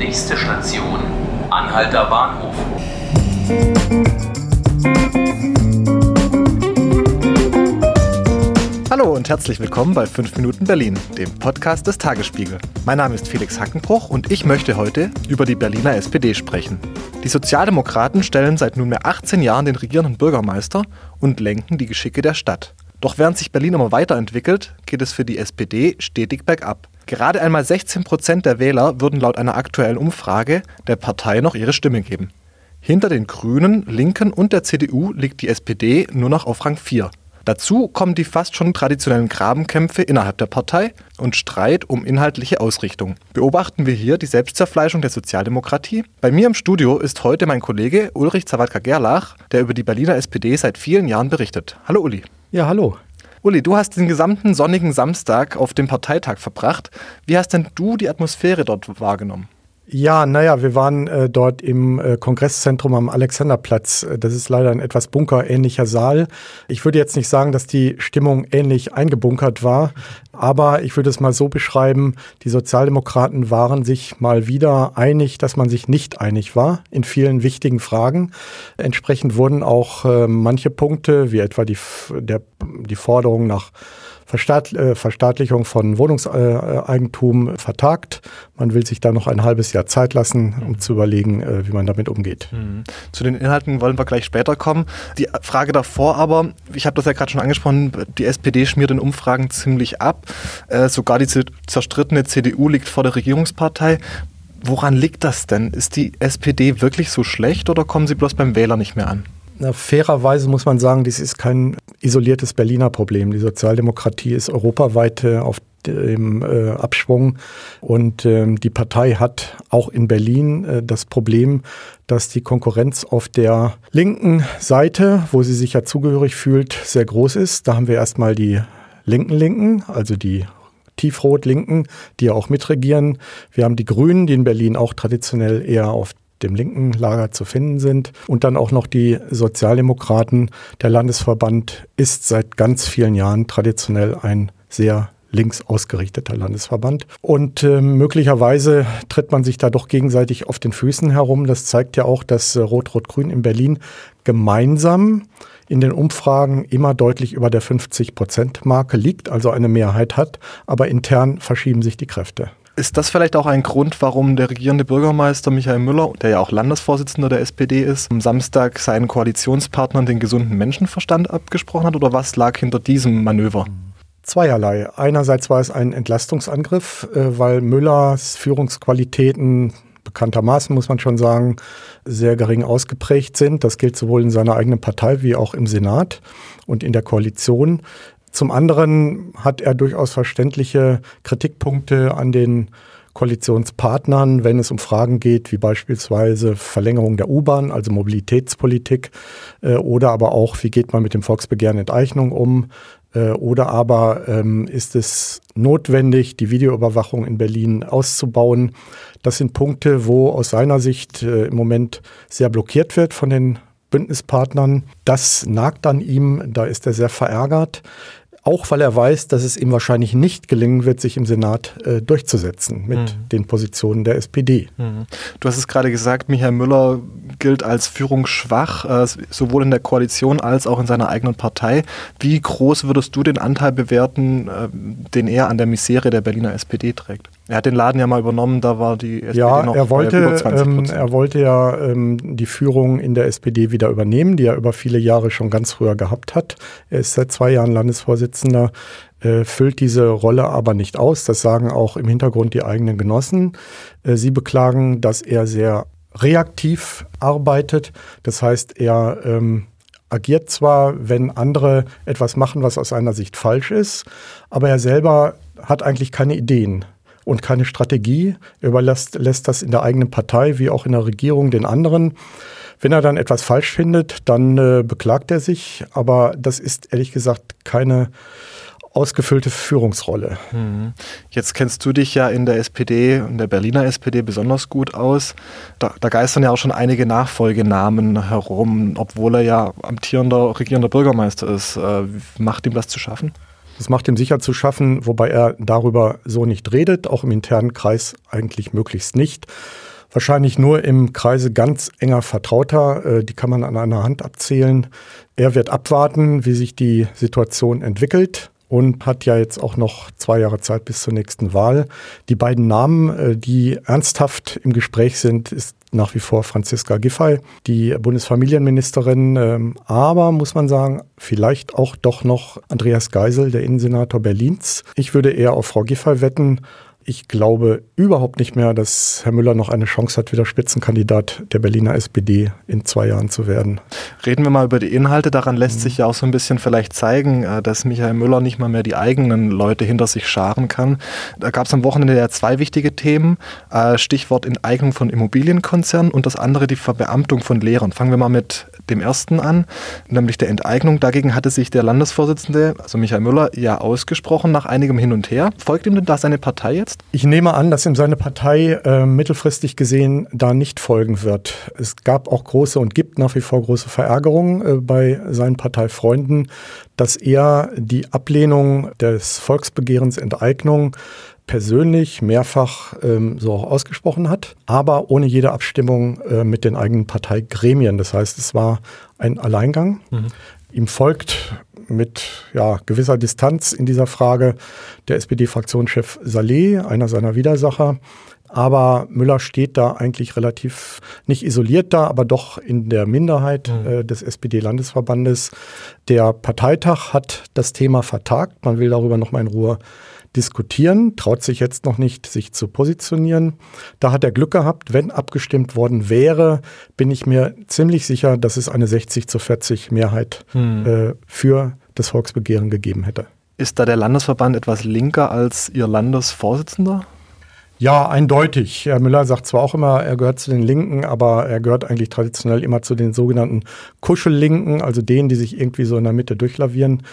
Nächste Station, Anhalter Bahnhof. Hallo und herzlich willkommen bei 5 Minuten Berlin, dem Podcast des Tagesspiegel. Mein Name ist Felix Hackenbruch und ich möchte heute über die Berliner SPD sprechen. Die Sozialdemokraten stellen seit nunmehr 18 Jahren den regierenden Bürgermeister und lenken die Geschicke der Stadt. Doch während sich Berlin immer weiterentwickelt, geht es für die SPD stetig bergab. Gerade einmal 16 Prozent der Wähler würden laut einer aktuellen Umfrage der Partei noch ihre Stimme geben. Hinter den Grünen, Linken und der CDU liegt die SPD nur noch auf Rang 4. Dazu kommen die fast schon traditionellen Grabenkämpfe innerhalb der Partei und Streit um inhaltliche Ausrichtung. Beobachten wir hier die Selbstzerfleischung der Sozialdemokratie? Bei mir im Studio ist heute mein Kollege Ulrich Zawadka-Gerlach, der über die Berliner SPD seit vielen Jahren berichtet. Hallo Uli. Ja, hallo. Uli, du hast den gesamten sonnigen Samstag auf dem Parteitag verbracht. Wie hast denn du die Atmosphäre dort wahrgenommen? Ja, naja, wir waren äh, dort im äh, Kongresszentrum am Alexanderplatz. Das ist leider ein etwas bunkerähnlicher Saal. Ich würde jetzt nicht sagen, dass die Stimmung ähnlich eingebunkert war, aber ich würde es mal so beschreiben, die Sozialdemokraten waren sich mal wieder einig, dass man sich nicht einig war in vielen wichtigen Fragen. Entsprechend wurden auch äh, manche Punkte, wie etwa die, der, die Forderung nach Verstaat, äh, Verstaatlichung von Wohnungseigentum äh, vertagt. Man will sich da noch ein halbes Jahr Zeit lassen, um zu überlegen, äh, wie man damit umgeht. Mhm. Zu den Inhalten wollen wir gleich später kommen. Die Frage davor aber, ich habe das ja gerade schon angesprochen, die SPD schmiert in Umfragen ziemlich ab. Äh, sogar die zerstrittene CDU liegt vor der Regierungspartei. Woran liegt das denn? Ist die SPD wirklich so schlecht oder kommen sie bloß beim Wähler nicht mehr an? Na, fairerweise muss man sagen, dies ist kein isoliertes Berliner Problem. Die Sozialdemokratie ist europaweit äh, auf dem äh, Abschwung und ähm, die Partei hat auch in Berlin äh, das Problem, dass die Konkurrenz auf der linken Seite, wo sie sich ja zugehörig fühlt, sehr groß ist. Da haben wir erstmal die linken Linken, also die Tiefrot-Linken, die ja auch mitregieren. Wir haben die Grünen, die in Berlin auch traditionell eher auf dem linken Lager zu finden sind. Und dann auch noch die Sozialdemokraten. Der Landesverband ist seit ganz vielen Jahren traditionell ein sehr links ausgerichteter Landesverband. Und äh, möglicherweise tritt man sich da doch gegenseitig auf den Füßen herum. Das zeigt ja auch, dass äh, Rot-Rot-Grün in Berlin gemeinsam in den Umfragen immer deutlich über der 50-Prozent-Marke liegt, also eine Mehrheit hat. Aber intern verschieben sich die Kräfte. Ist das vielleicht auch ein Grund, warum der regierende Bürgermeister Michael Müller, der ja auch Landesvorsitzender der SPD ist, am Samstag seinen Koalitionspartnern den gesunden Menschenverstand abgesprochen hat? Oder was lag hinter diesem Manöver? Zweierlei. Einerseits war es ein Entlastungsangriff, äh, weil Müllers Führungsqualitäten bekanntermaßen, muss man schon sagen, sehr gering ausgeprägt sind. Das gilt sowohl in seiner eigenen Partei wie auch im Senat und in der Koalition. Zum anderen hat er durchaus verständliche Kritikpunkte an den Koalitionspartnern, wenn es um Fragen geht, wie beispielsweise Verlängerung der U-Bahn, also Mobilitätspolitik, äh, oder aber auch, wie geht man mit dem Volksbegehren Enteignung um, oder aber ähm, ist es notwendig, die Videoüberwachung in Berlin auszubauen. Das sind Punkte, wo aus seiner Sicht äh, im Moment sehr blockiert wird von den Bündnispartnern. Das nagt an ihm, da ist er sehr verärgert auch weil er weiß, dass es ihm wahrscheinlich nicht gelingen wird, sich im Senat äh, durchzusetzen mit mhm. den Positionen der SPD. Mhm. Du hast es gerade gesagt, Michael Müller gilt als führungsschwach, äh, sowohl in der Koalition als auch in seiner eigenen Partei. Wie groß würdest du den Anteil bewerten, äh, den er an der Misere der Berliner SPD trägt? Er hat den Laden ja mal übernommen, da war die SPD ja, noch er wollte, über 20 ähm, Er wollte ja ähm, die Führung in der SPD wieder übernehmen, die er über viele Jahre schon ganz früher gehabt hat. Er ist seit zwei Jahren Landesvorsitzender, äh, füllt diese Rolle aber nicht aus. Das sagen auch im Hintergrund die eigenen Genossen. Äh, sie beklagen, dass er sehr reaktiv arbeitet. Das heißt, er ähm, agiert zwar, wenn andere etwas machen, was aus seiner Sicht falsch ist, aber er selber hat eigentlich keine Ideen und keine Strategie. Er überlässt lässt das in der eigenen Partei wie auch in der Regierung den anderen. Wenn er dann etwas falsch findet, dann äh, beklagt er sich. Aber das ist ehrlich gesagt keine ausgefüllte Führungsrolle. Mhm. Jetzt kennst du dich ja in der SPD, in der Berliner SPD besonders gut aus. Da, da, geistern ja auch schon einige Nachfolgenamen herum, obwohl er ja amtierender, regierender Bürgermeister ist. Äh, macht ihm das zu schaffen? Das macht ihm sicher zu schaffen, wobei er darüber so nicht redet, auch im internen Kreis eigentlich möglichst nicht. Wahrscheinlich nur im Kreise ganz enger Vertrauter, äh, die kann man an einer Hand abzählen. Er wird abwarten, wie sich die Situation entwickelt und hat ja jetzt auch noch zwei Jahre Zeit bis zur nächsten Wahl. Die beiden Namen, äh, die ernsthaft im Gespräch sind, ist nach wie vor Franziska Giffey, die Bundesfamilienministerin, ähm, aber muss man sagen, vielleicht auch doch noch Andreas Geisel, der Innensenator Berlins. Ich würde eher auf Frau Giffey wetten, ich glaube überhaupt nicht mehr, dass Herr Müller noch eine Chance hat, wieder Spitzenkandidat der Berliner SPD in zwei Jahren zu werden. Reden wir mal über die Inhalte. Daran lässt mhm. sich ja auch so ein bisschen vielleicht zeigen, äh, dass Michael Müller nicht mal mehr die eigenen Leute hinter sich scharen kann. Da gab es am Wochenende ja zwei wichtige Themen. Äh, Stichwort Enteignung von Immobilienkonzernen und das andere die Verbeamtung von Lehrern. Fangen wir mal mit dem ersten an, nämlich der Enteignung. Dagegen hatte sich der Landesvorsitzende, also Michael Müller, ja ausgesprochen nach einigem Hin und Her. Folgt ihm denn da seine Partei jetzt? Ich nehme an, dass ihm seine Partei äh, mittelfristig gesehen da nicht folgen wird. Es gab auch große und gibt nach wie vor große Verärgerungen äh, bei seinen Parteifreunden, dass er die Ablehnung des Volksbegehrens Enteignung persönlich mehrfach ähm, so auch ausgesprochen hat, aber ohne jede Abstimmung äh, mit den eigenen Parteigremien. Das heißt, es war ein Alleingang. Mhm. Ihm folgt mit ja, gewisser Distanz in dieser Frage der SPD-Fraktionschef Saleh, einer seiner Widersacher. Aber Müller steht da eigentlich relativ nicht isoliert da, aber doch in der Minderheit mhm. äh, des SPD-Landesverbandes. Der Parteitag hat das Thema vertagt. Man will darüber noch mal in Ruhe diskutieren, traut sich jetzt noch nicht, sich zu positionieren. Da hat er Glück gehabt. Wenn abgestimmt worden wäre, bin ich mir ziemlich sicher, dass es eine 60 zu 40 Mehrheit hm. äh, für das Volksbegehren gegeben hätte. Ist da der Landesverband etwas linker als Ihr Landesvorsitzender? Ja, eindeutig. Herr Müller sagt zwar auch immer, er gehört zu den Linken, aber er gehört eigentlich traditionell immer zu den sogenannten Kuschellinken, also denen, die sich irgendwie so in der Mitte durchlavieren.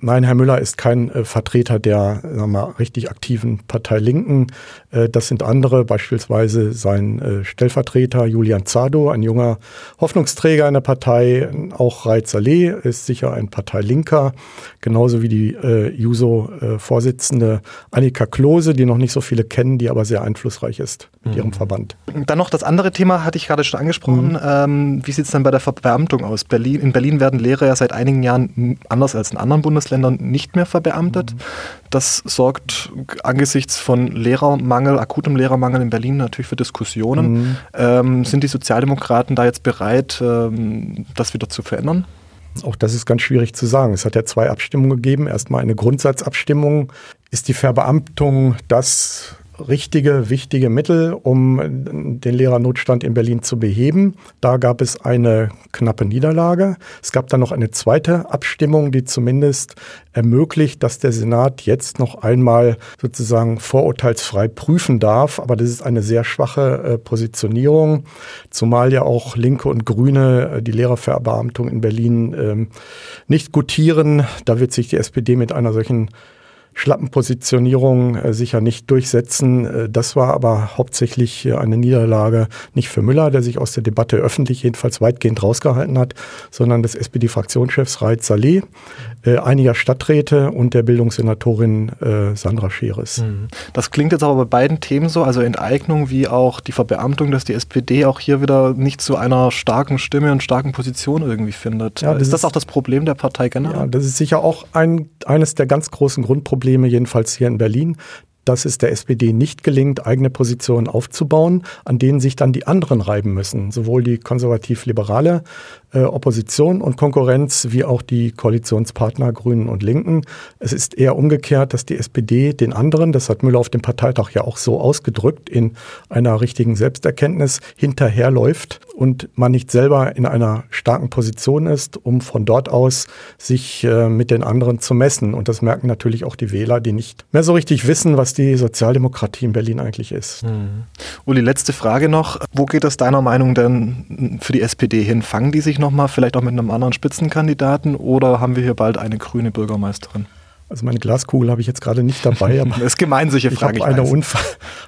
Nein, Herr Müller ist kein äh, Vertreter der sagen wir richtig aktiven Partei Linken. Äh, das sind andere, beispielsweise sein äh, Stellvertreter Julian Zado, ein junger Hoffnungsträger in der Partei. Auch Reit Saleh ist sicher ein Parteilinker, genauso wie die äh, Juso-Vorsitzende Annika Klose, die noch nicht so viele kennen, die aber sehr einflussreich ist mit mhm. ihrem Verband. Dann noch das andere Thema, hatte ich gerade schon angesprochen. Mhm. Ähm, wie sieht es dann bei der Verbeamtung aus? Berlin, in Berlin werden Lehrer ja seit einigen Jahren anders als in anderen Bundesländern Bundesländern nicht mehr verbeamtet. Mhm. Das sorgt angesichts von Lehrermangel, akutem Lehrermangel in Berlin natürlich für Diskussionen. Mhm. Ähm, sind die Sozialdemokraten da jetzt bereit, ähm, das wieder zu verändern? Auch das ist ganz schwierig zu sagen. Es hat ja zwei Abstimmungen gegeben. Erstmal eine Grundsatzabstimmung. Ist die Verbeamtung das richtige, wichtige Mittel, um den Lehrernotstand in Berlin zu beheben. Da gab es eine knappe Niederlage. Es gab dann noch eine zweite Abstimmung, die zumindest ermöglicht, dass der Senat jetzt noch einmal sozusagen vorurteilsfrei prüfen darf. Aber das ist eine sehr schwache äh, Positionierung, zumal ja auch Linke und Grüne äh, die Lehrerverbeamtung in Berlin ähm, nicht gutieren. Da wird sich die SPD mit einer solchen schlappen Positionierung äh, sicher nicht durchsetzen. Äh, das war aber hauptsächlich eine Niederlage nicht für Müller, der sich aus der Debatte öffentlich jedenfalls weitgehend rausgehalten hat, sondern des SPD-Fraktionschefs Raid Saleh, äh, einiger Stadträte und der Bildungssenatorin äh, Sandra Scheres. Mhm. Das klingt jetzt aber bei beiden Themen so, also Enteignung wie auch die Verbeamtung, dass die SPD auch hier wieder nicht zu einer starken Stimme und starken Position irgendwie findet. Ja, das ist das auch das Problem der Partei generell? Ja, das ist sicher auch ein, eines der ganz großen Grundprobleme, jedenfalls hier in Berlin, dass es der SPD nicht gelingt, eigene Positionen aufzubauen, an denen sich dann die anderen reiben müssen. Sowohl die konservativ-liberale äh, Opposition und Konkurrenz wie auch die Koalitionspartner Grünen und Linken. Es ist eher umgekehrt, dass die SPD den anderen, das hat Müller auf dem Parteitag ja auch so ausgedrückt, in einer richtigen Selbsterkenntnis hinterherläuft und man nicht selber in einer starken Position ist, um von dort aus sich äh, mit den anderen zu messen. Und das merken natürlich auch die Wähler, die nicht mehr so richtig wissen, was die Sozialdemokratie in Berlin eigentlich ist. Mhm. Uli, letzte Frage noch. Wo geht es deiner Meinung denn für die SPD hin? Fangen die sich noch nochmal, vielleicht auch mit einem anderen Spitzenkandidaten oder haben wir hier bald eine grüne Bürgermeisterin? Also meine Glaskugel habe ich jetzt gerade nicht dabei. Aber das ist gemein, solche Fragen. Ich habe eine, unver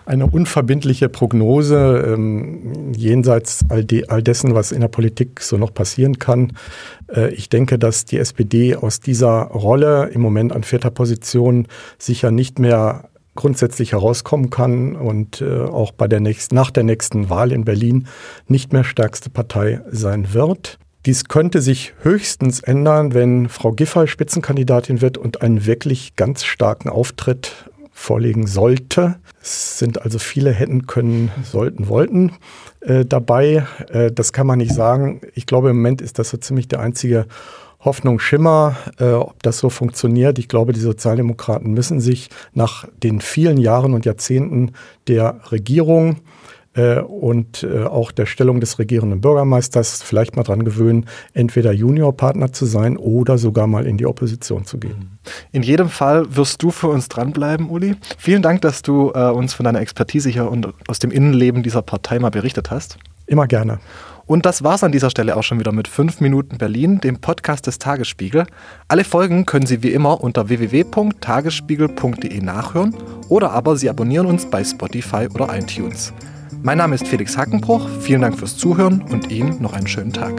eine, unverbindliche Prognose ähm, jenseits all, de all, dessen, was in der Politik so noch passieren kann. Äh, ich denke, dass die SPD aus dieser Rolle im Moment an vierter Position sicher nicht mehr grundsätzlich herauskommen kann und äh, auch bei der nächsten, nach der nächsten Wahl in Berlin nicht mehr stärkste Partei sein wird. Dies könnte sich höchstens ändern, wenn Frau Giffey Spitzenkandidatin wird und einen wirklich ganz starken Auftritt vorlegen sollte. Es sind also viele hätten können, sollten, wollten äh, dabei. Äh, das kann man nicht sagen. Ich glaube, im Moment ist das so ziemlich der einzige Hoffnung Schimmer, äh, ob das so funktioniert. Ich glaube, die Sozialdemokraten müssen sich nach den vielen Jahren und Jahrzehnten der Regierung und äh, auch der Stellung des regierenden Bürgermeisters vielleicht mal dran gewöhnen, entweder Juniorpartner zu sein oder sogar mal in die Opposition zu gehen. In jedem Fall wirst du für uns dranbleiben, Uli. Vielen Dank, dass du äh, uns von deiner Expertise hier und aus dem Innenleben dieser Partei mal berichtet hast. Immer gerne. Und das war's an dieser Stelle auch schon wieder mit 5 Minuten Berlin, dem Podcast des Tagesspiegel. Alle Folgen können Sie wie immer unter www.tagesspiegel.de nachhören oder aber Sie abonnieren uns bei Spotify oder iTunes. Mein Name ist Felix Hackenbruch, vielen Dank fürs Zuhören und Ihnen noch einen schönen Tag.